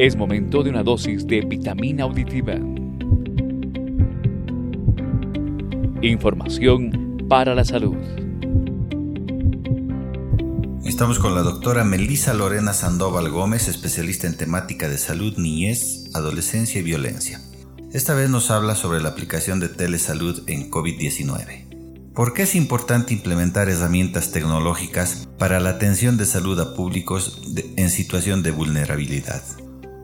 Es momento de una dosis de vitamina auditiva. Información para la salud. Estamos con la doctora Melisa Lorena Sandoval Gómez, especialista en temática de salud, niñez, adolescencia y violencia. Esta vez nos habla sobre la aplicación de telesalud en COVID-19. ¿Por qué es importante implementar herramientas tecnológicas para la atención de salud a públicos en situación de vulnerabilidad?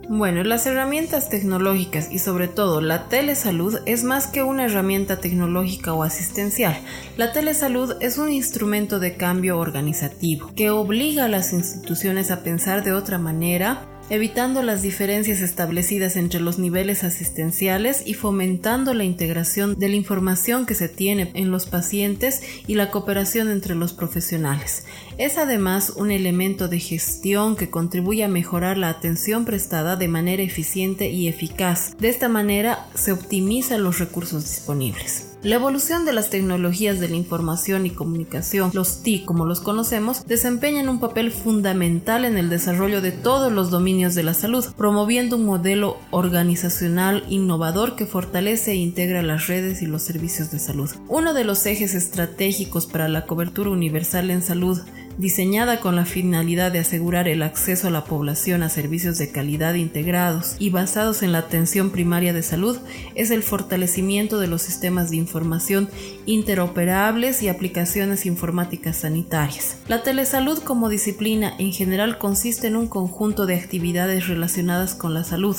Bueno, las herramientas tecnológicas y sobre todo la telesalud es más que una herramienta tecnológica o asistencial. La telesalud es un instrumento de cambio organizativo que obliga a las instituciones a pensar de otra manera evitando las diferencias establecidas entre los niveles asistenciales y fomentando la integración de la información que se tiene en los pacientes y la cooperación entre los profesionales. Es además un elemento de gestión que contribuye a mejorar la atención prestada de manera eficiente y eficaz. De esta manera se optimizan los recursos disponibles. La evolución de las tecnologías de la información y comunicación, los TIC como los conocemos, desempeñan un papel fundamental en el desarrollo de todos los dominios de la salud, promoviendo un modelo organizacional innovador que fortalece e integra las redes y los servicios de salud. Uno de los ejes estratégicos para la cobertura universal en salud diseñada con la finalidad de asegurar el acceso a la población a servicios de calidad integrados y basados en la atención primaria de salud, es el fortalecimiento de los sistemas de información interoperables y aplicaciones informáticas sanitarias. La telesalud como disciplina en general consiste en un conjunto de actividades relacionadas con la salud,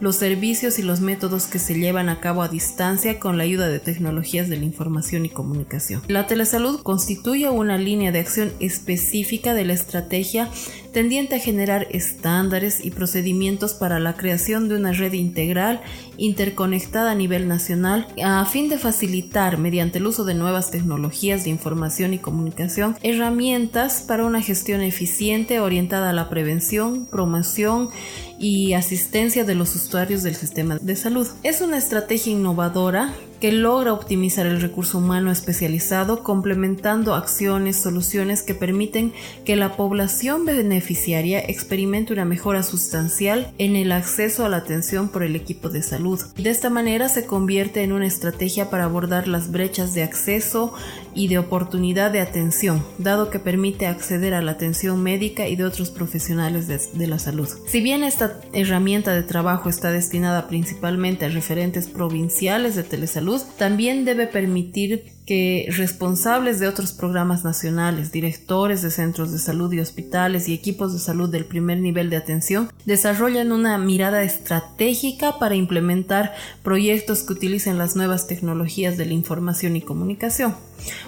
los servicios y los métodos que se llevan a cabo a distancia con la ayuda de tecnologías de la información y comunicación. La telesalud constituye una línea de acción específica de la estrategia tendiente a generar estándares y procedimientos para la creación de una red integral interconectada a nivel nacional a fin de facilitar mediante el uso de nuevas tecnologías de información y comunicación herramientas para una gestión eficiente orientada a la prevención, promoción y asistencia de los usuarios del sistema de salud. Es una estrategia innovadora que logra optimizar el recurso humano especializado complementando acciones, soluciones que permiten que la población beneficiaria experimente una mejora sustancial en el acceso a la atención por el equipo de salud. De esta manera se convierte en una estrategia para abordar las brechas de acceso y de oportunidad de atención, dado que permite acceder a la atención médica y de otros profesionales de, de la salud. Si bien esta herramienta de trabajo está destinada principalmente a referentes provinciales de telesalud, también debe permitir que responsables de otros programas nacionales, directores de centros de salud y hospitales y equipos de salud del primer nivel de atención desarrollen una mirada estratégica para implementar proyectos que utilicen las nuevas tecnologías de la información y comunicación.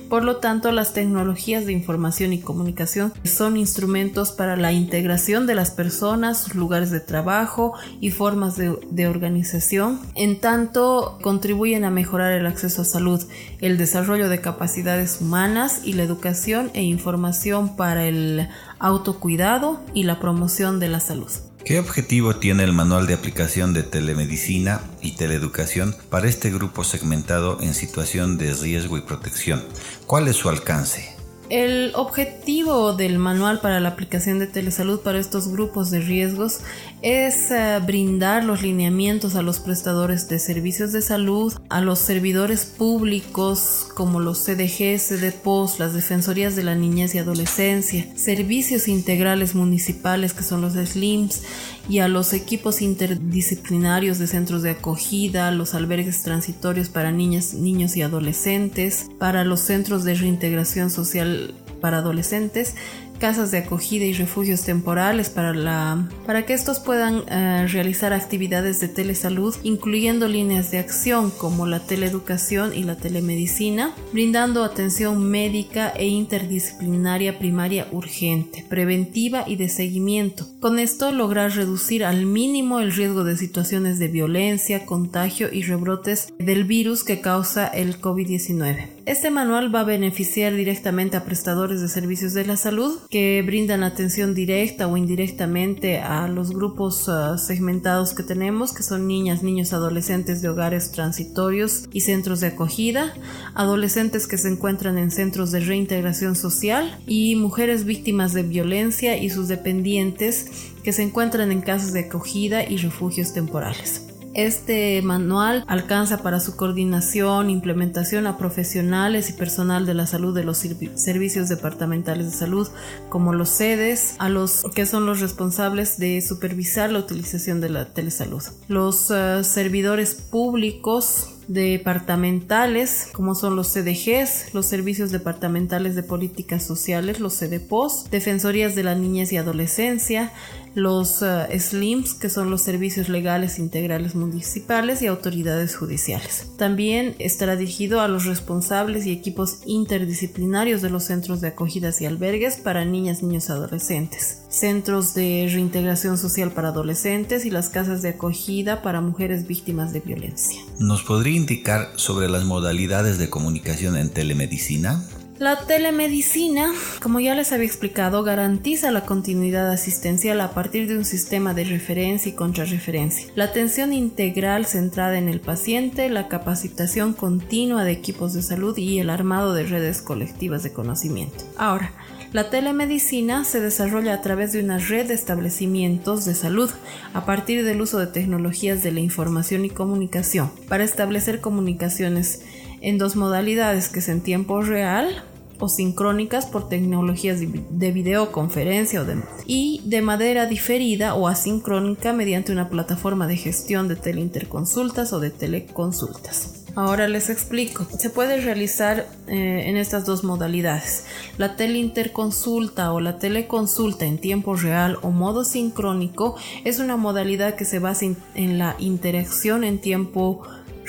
Por lo tanto, las tecnologías de información y comunicación son instrumentos para la integración de las personas, sus lugares de trabajo y formas de, de organización, en tanto contribuyen a mejorar el acceso a salud, el desarrollo desarrollo de capacidades humanas y la educación e información para el autocuidado y la promoción de la salud. ¿Qué objetivo tiene el manual de aplicación de telemedicina y teleeducación para este grupo segmentado en situación de riesgo y protección? ¿Cuál es su alcance? El objetivo del manual para la aplicación de telesalud para estos grupos de riesgos es eh, brindar los lineamientos a los prestadores de servicios de salud, a los servidores públicos como los CDG, CDPOS, las Defensorías de la Niñez y Adolescencia, servicios integrales municipales que son los SLIMS y a los equipos interdisciplinarios de centros de acogida, los albergues transitorios para niñas, niños y adolescentes, para los centros de reintegración social para adolescentes, casas de acogida y refugios temporales para, la, para que estos puedan eh, realizar actividades de telesalud, incluyendo líneas de acción como la teleeducación y la telemedicina, brindando atención médica e interdisciplinaria primaria urgente, preventiva y de seguimiento. Con esto lograr reducir al mínimo el riesgo de situaciones de violencia, contagio y rebrotes del virus que causa el COVID-19. Este manual va a beneficiar directamente a prestadores de servicios de la salud que brindan atención directa o indirectamente a los grupos uh, segmentados que tenemos, que son niñas, niños, adolescentes de hogares transitorios y centros de acogida, adolescentes que se encuentran en centros de reintegración social y mujeres víctimas de violencia y sus dependientes que se encuentran en casas de acogida y refugios temporales. Este manual alcanza para su coordinación, implementación a profesionales y personal de la salud de los servicios departamentales de salud, como los sedes, a los que son los responsables de supervisar la utilización de la telesalud. Los uh, servidores públicos departamentales, como son los CDGs, los Servicios Departamentales de Políticas Sociales, los CDPOS, Defensorías de la Niñez y Adolescencia, los eh, SLIMS, que son los Servicios Legales Integrales Municipales y autoridades judiciales. También estará dirigido a los responsables y equipos interdisciplinarios de los centros de acogidas y albergues para niñas, niños y adolescentes, centros de reintegración social para adolescentes y las casas de acogida para mujeres víctimas de violencia. ¿Nos podría indicar sobre las modalidades de comunicación en telemedicina? La telemedicina, como ya les había explicado, garantiza la continuidad asistencial a partir de un sistema de referencia y contrarreferencia, la atención integral centrada en el paciente, la capacitación continua de equipos de salud y el armado de redes colectivas de conocimiento. Ahora, la telemedicina se desarrolla a través de una red de establecimientos de salud a partir del uso de tecnologías de la información y comunicación para establecer comunicaciones en dos modalidades que es en tiempo real o sincrónicas por tecnologías de videoconferencia y de manera diferida o asincrónica mediante una plataforma de gestión de teleinterconsultas o de teleconsultas. Ahora les explico. Se puede realizar eh, en estas dos modalidades. La teleinterconsulta o la teleconsulta en tiempo real o modo sincrónico es una modalidad que se basa en la interacción en tiempo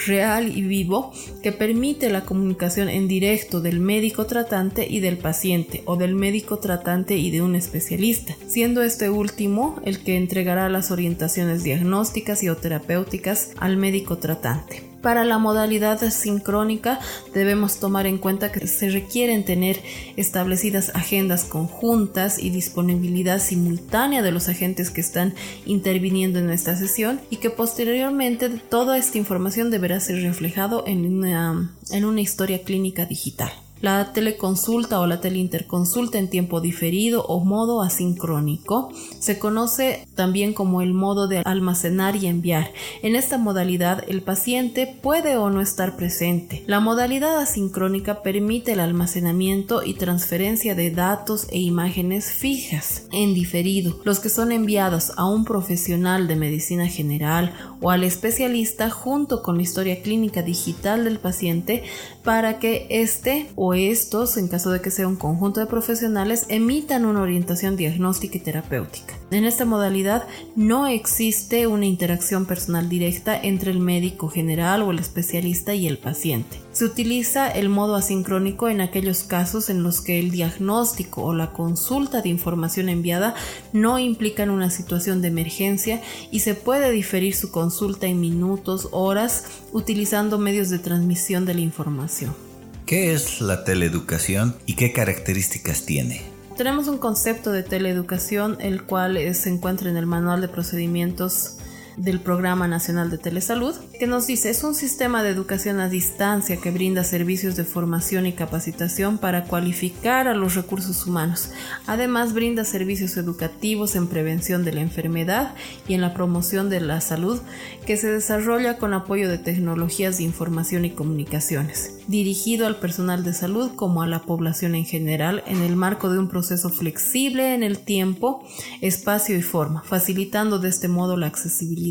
real y vivo que permite la comunicación en directo del médico tratante y del paciente o del médico tratante y de un especialista, siendo este último el que entregará las orientaciones diagnósticas y o terapéuticas al médico tratante. Para la modalidad sincrónica debemos tomar en cuenta que se requieren tener establecidas agendas conjuntas y disponibilidad simultánea de los agentes que están interviniendo en esta sesión y que posteriormente toda esta información deberá ser reflejado en una, en una historia clínica digital. La teleconsulta o la teleinterconsulta en tiempo diferido o modo asincrónico se conoce también como el modo de almacenar y enviar. En esta modalidad el paciente puede o no estar presente. La modalidad asincrónica permite el almacenamiento y transferencia de datos e imágenes fijas en diferido, los que son enviados a un profesional de medicina general o al especialista junto con la historia clínica digital del paciente para que éste o estos, en caso de que sea un conjunto de profesionales, emitan una orientación diagnóstica y terapéutica. En esta modalidad no existe una interacción personal directa entre el médico general o el especialista y el paciente. Se utiliza el modo asincrónico en aquellos casos en los que el diagnóstico o la consulta de información enviada no implican una situación de emergencia y se puede diferir su consulta en minutos, horas, utilizando medios de transmisión de la información. ¿Qué es la teleeducación y qué características tiene? Tenemos un concepto de teleeducación el cual se encuentra en el manual de procedimientos del Programa Nacional de Telesalud, que nos dice es un sistema de educación a distancia que brinda servicios de formación y capacitación para cualificar a los recursos humanos. Además, brinda servicios educativos en prevención de la enfermedad y en la promoción de la salud, que se desarrolla con apoyo de tecnologías de información y comunicaciones, dirigido al personal de salud como a la población en general en el marco de un proceso flexible en el tiempo, espacio y forma, facilitando de este modo la accesibilidad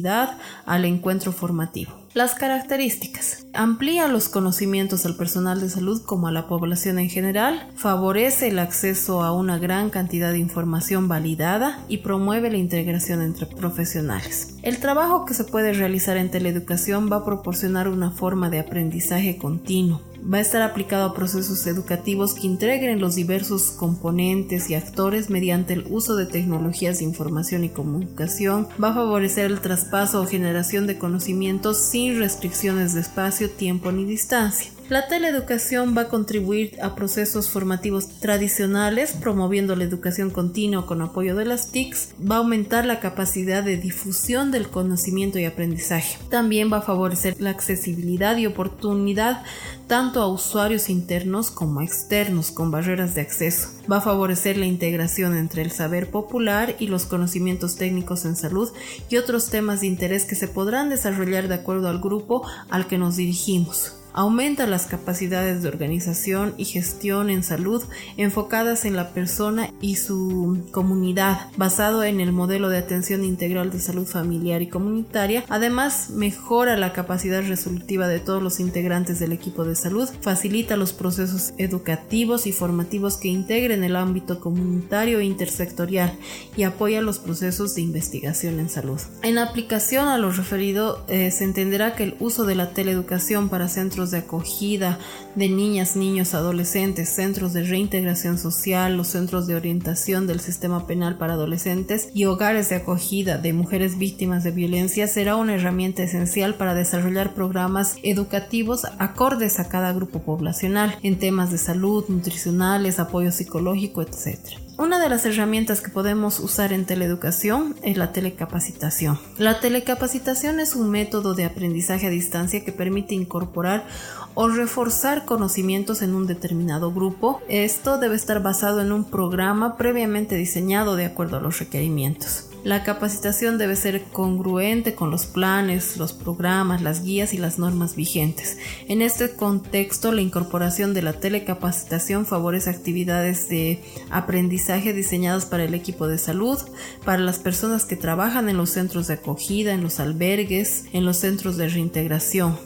al encuentro formativo. Las características. Amplía los conocimientos al personal de salud como a la población en general, favorece el acceso a una gran cantidad de información validada y promueve la integración entre profesionales. El trabajo que se puede realizar en teleeducación va a proporcionar una forma de aprendizaje continuo, va a estar aplicado a procesos educativos que integren los diversos componentes y actores mediante el uso de tecnologías de información y comunicación, va a favorecer el traspaso o generación de conocimientos sin restricciones de espacio, tiempo ni distancia. La teleeducación va a contribuir a procesos formativos tradicionales, promoviendo la educación continua con apoyo de las TICs, va a aumentar la capacidad de difusión del conocimiento y aprendizaje. También va a favorecer la accesibilidad y oportunidad tanto a usuarios internos como externos con barreras de acceso. Va a favorecer la integración entre el saber popular y los conocimientos técnicos en salud y otros temas de interés que se podrán desarrollar de acuerdo al grupo al que nos dirigimos aumenta las capacidades de organización y gestión en salud enfocadas en la persona y su comunidad, basado en el modelo de atención integral de salud familiar y comunitaria. Además, mejora la capacidad resolutiva de todos los integrantes del equipo de salud, facilita los procesos educativos y formativos que integren el ámbito comunitario e intersectorial y apoya los procesos de investigación en salud. En aplicación a lo referido, eh, se entenderá que el uso de la teleeducación para centros de acogida de niñas, niños, adolescentes, centros de reintegración social, los centros de orientación del sistema penal para adolescentes y hogares de acogida de mujeres víctimas de violencia será una herramienta esencial para desarrollar programas educativos acordes a cada grupo poblacional en temas de salud, nutricionales, apoyo psicológico, etc. Una de las herramientas que podemos usar en teleeducación es la telecapacitación. La telecapacitación es un método de aprendizaje a distancia que permite incorporar o reforzar conocimientos en un determinado grupo. Esto debe estar basado en un programa previamente diseñado de acuerdo a los requerimientos. La capacitación debe ser congruente con los planes, los programas, las guías y las normas vigentes. En este contexto, la incorporación de la telecapacitación favorece actividades de aprendizaje diseñadas para el equipo de salud, para las personas que trabajan en los centros de acogida, en los albergues, en los centros de reintegración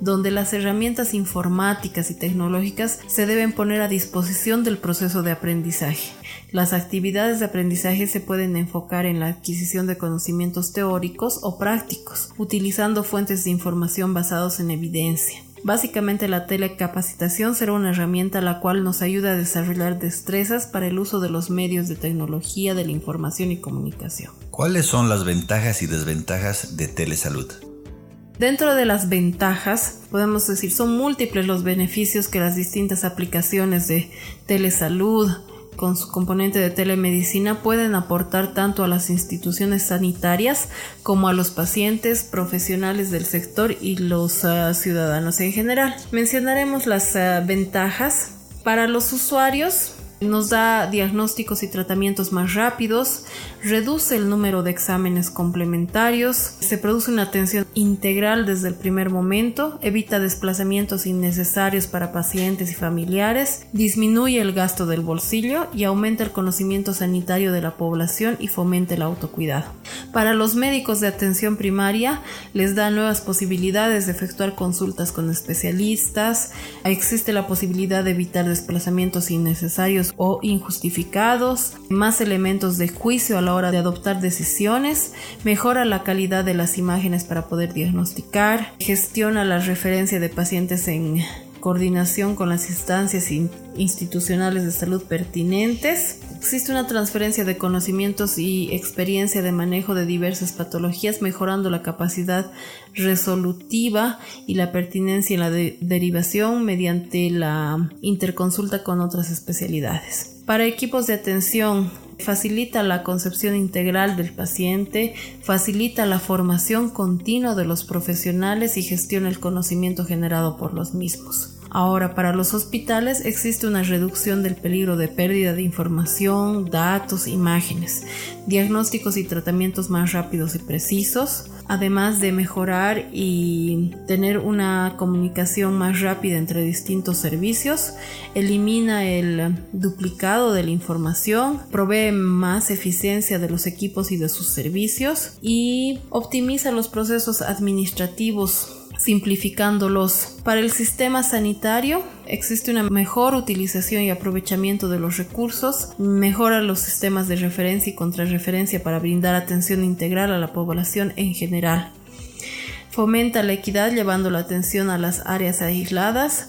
donde las herramientas informáticas y tecnológicas se deben poner a disposición del proceso de aprendizaje. Las actividades de aprendizaje se pueden enfocar en la adquisición de conocimientos teóricos o prácticos, utilizando fuentes de información basados en evidencia. Básicamente la telecapacitación será una herramienta la cual nos ayuda a desarrollar destrezas para el uso de los medios de tecnología de la información y comunicación. ¿Cuáles son las ventajas y desventajas de telesalud? Dentro de las ventajas, podemos decir, son múltiples los beneficios que las distintas aplicaciones de telesalud con su componente de telemedicina pueden aportar tanto a las instituciones sanitarias como a los pacientes, profesionales del sector y los ah, ciudadanos en general. Mencionaremos las ah, ventajas. Para los usuarios, nos da diagnósticos y tratamientos más rápidos, reduce el número de exámenes complementarios, se produce una atención integral desde el primer momento, evita desplazamientos innecesarios para pacientes y familiares, disminuye el gasto del bolsillo y aumenta el conocimiento sanitario de la población y fomenta el autocuidado. Para los médicos de atención primaria les da nuevas posibilidades de efectuar consultas con especialistas, existe la posibilidad de evitar desplazamientos innecesarios o injustificados, más elementos de juicio a la hora de adoptar decisiones, mejora la calidad de las imágenes para poder diagnosticar, gestiona la referencia de pacientes en coordinación con las instancias institucionales de salud pertinentes. Existe una transferencia de conocimientos y experiencia de manejo de diversas patologías, mejorando la capacidad resolutiva y la pertinencia en la derivación mediante la interconsulta con otras especialidades. Para equipos de atención facilita la concepción integral del paciente, facilita la formación continua de los profesionales y gestiona el conocimiento generado por los mismos. Ahora, para los hospitales existe una reducción del peligro de pérdida de información, datos, imágenes, diagnósticos y tratamientos más rápidos y precisos, además de mejorar y tener una comunicación más rápida entre distintos servicios, elimina el duplicado de la información, provee más eficiencia de los equipos y de sus servicios y optimiza los procesos administrativos simplificándolos. Para el sistema sanitario existe una mejor utilización y aprovechamiento de los recursos, mejora los sistemas de referencia y contrarreferencia para brindar atención integral a la población en general. Fomenta la equidad llevando la atención a las áreas aisladas,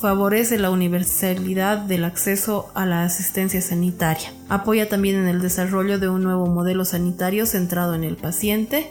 favorece la universalidad del acceso a la asistencia sanitaria. Apoya también en el desarrollo de un nuevo modelo sanitario centrado en el paciente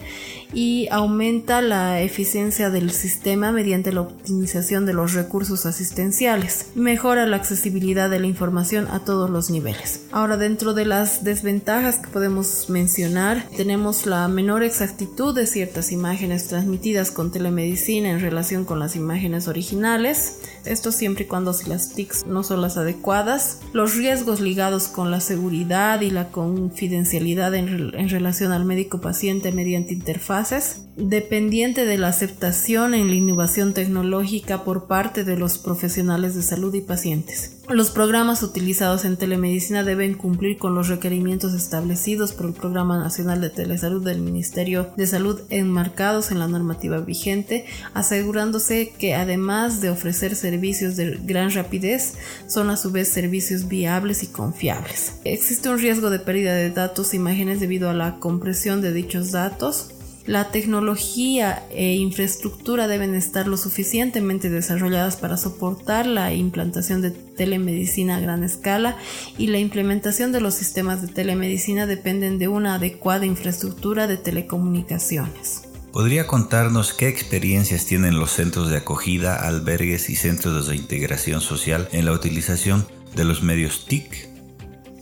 y aumenta la eficiencia del sistema mediante la optimización de los recursos asistenciales. Mejora la accesibilidad de la información a todos los niveles. Ahora, dentro de las desventajas que podemos mencionar, tenemos la menor exactitud de ciertas imágenes transmitidas con telemedicina en relación con las imágenes originales. Esto siempre y cuando si las TICs no son las adecuadas. Los riesgos ligados con la seguridad y la confidencialidad en, en relación al médico paciente mediante interfaz dependiente de la aceptación en la innovación tecnológica por parte de los profesionales de salud y pacientes. Los programas utilizados en telemedicina deben cumplir con los requerimientos establecidos por el Programa Nacional de Telesalud del Ministerio de Salud enmarcados en la normativa vigente, asegurándose que además de ofrecer servicios de gran rapidez, son a su vez servicios viables y confiables. Existe un riesgo de pérdida de datos e imágenes debido a la compresión de dichos datos la tecnología e infraestructura deben estar lo suficientemente desarrolladas para soportar la implantación de telemedicina a gran escala y la implementación de los sistemas de telemedicina dependen de una adecuada infraestructura de telecomunicaciones. ¿Podría contarnos qué experiencias tienen los centros de acogida, albergues y centros de reintegración social en la utilización de los medios TIC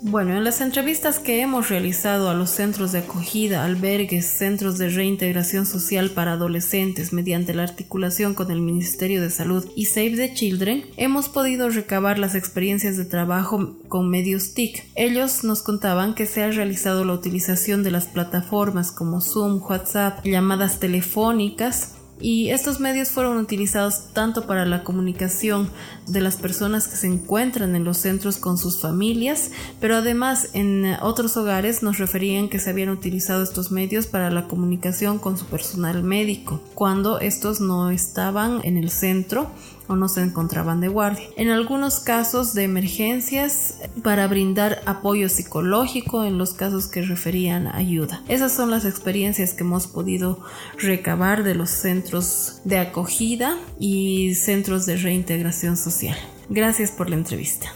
bueno, en las entrevistas que hemos realizado a los centros de acogida, albergues, centros de reintegración social para adolescentes mediante la articulación con el Ministerio de Salud y Save the Children, hemos podido recabar las experiencias de trabajo con medios TIC. Ellos nos contaban que se ha realizado la utilización de las plataformas como Zoom, WhatsApp, llamadas telefónicas, y estos medios fueron utilizados tanto para la comunicación de las personas que se encuentran en los centros con sus familias, pero además en otros hogares nos referían que se habían utilizado estos medios para la comunicación con su personal médico, cuando estos no estaban en el centro o no se encontraban de guardia. En algunos casos de emergencias para brindar apoyo psicológico en los casos que referían ayuda. Esas son las experiencias que hemos podido recabar de los centros de acogida y centros de reintegración social. Gracias por la entrevista.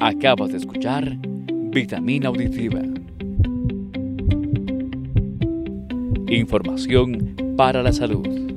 Acabas de escuchar Vitamina Auditiva. Información para la salud.